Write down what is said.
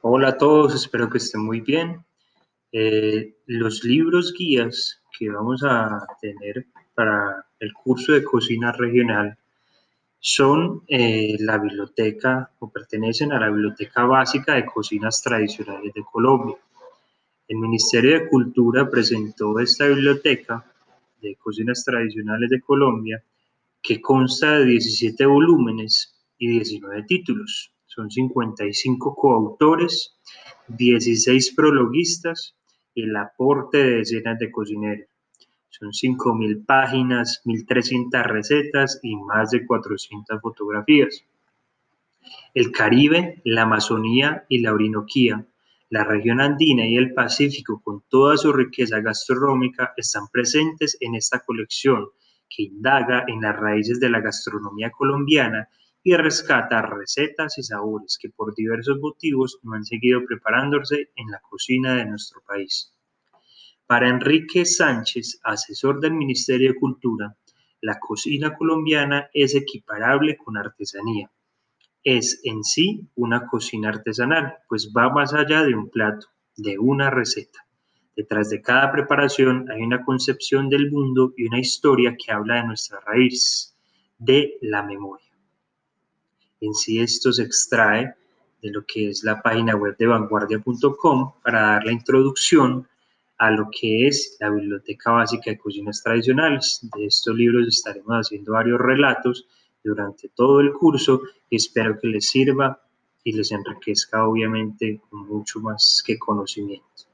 Hola a todos, espero que estén muy bien. Eh, los libros guías que vamos a tener para el curso de cocina regional son eh, la biblioteca o pertenecen a la Biblioteca Básica de Cocinas Tradicionales de Colombia. El Ministerio de Cultura presentó esta biblioteca de Cocinas Tradicionales de Colombia que consta de 17 volúmenes y 19 títulos. Son 55 coautores, 16 prologuistas y el aporte de decenas de cocineros. Son 5.000 páginas, 1.300 recetas y más de 400 fotografías. El Caribe, la Amazonía y la Orinoquía, la región andina y el Pacífico, con toda su riqueza gastronómica, están presentes en esta colección que indaga en las raíces de la gastronomía colombiana y rescata recetas y sabores que por diversos motivos no han seguido preparándose en la cocina de nuestro país. Para Enrique Sánchez, asesor del Ministerio de Cultura, la cocina colombiana es equiparable con artesanía. Es en sí una cocina artesanal, pues va más allá de un plato, de una receta. Detrás de cada preparación hay una concepción del mundo y una historia que habla de nuestras raíces, de la memoria. En sí esto se extrae de lo que es la página web de vanguardia.com para dar la introducción a lo que es la Biblioteca Básica de Cocinas Tradicionales. De estos libros estaremos haciendo varios relatos durante todo el curso y espero que les sirva y les enriquezca obviamente mucho más que conocimiento.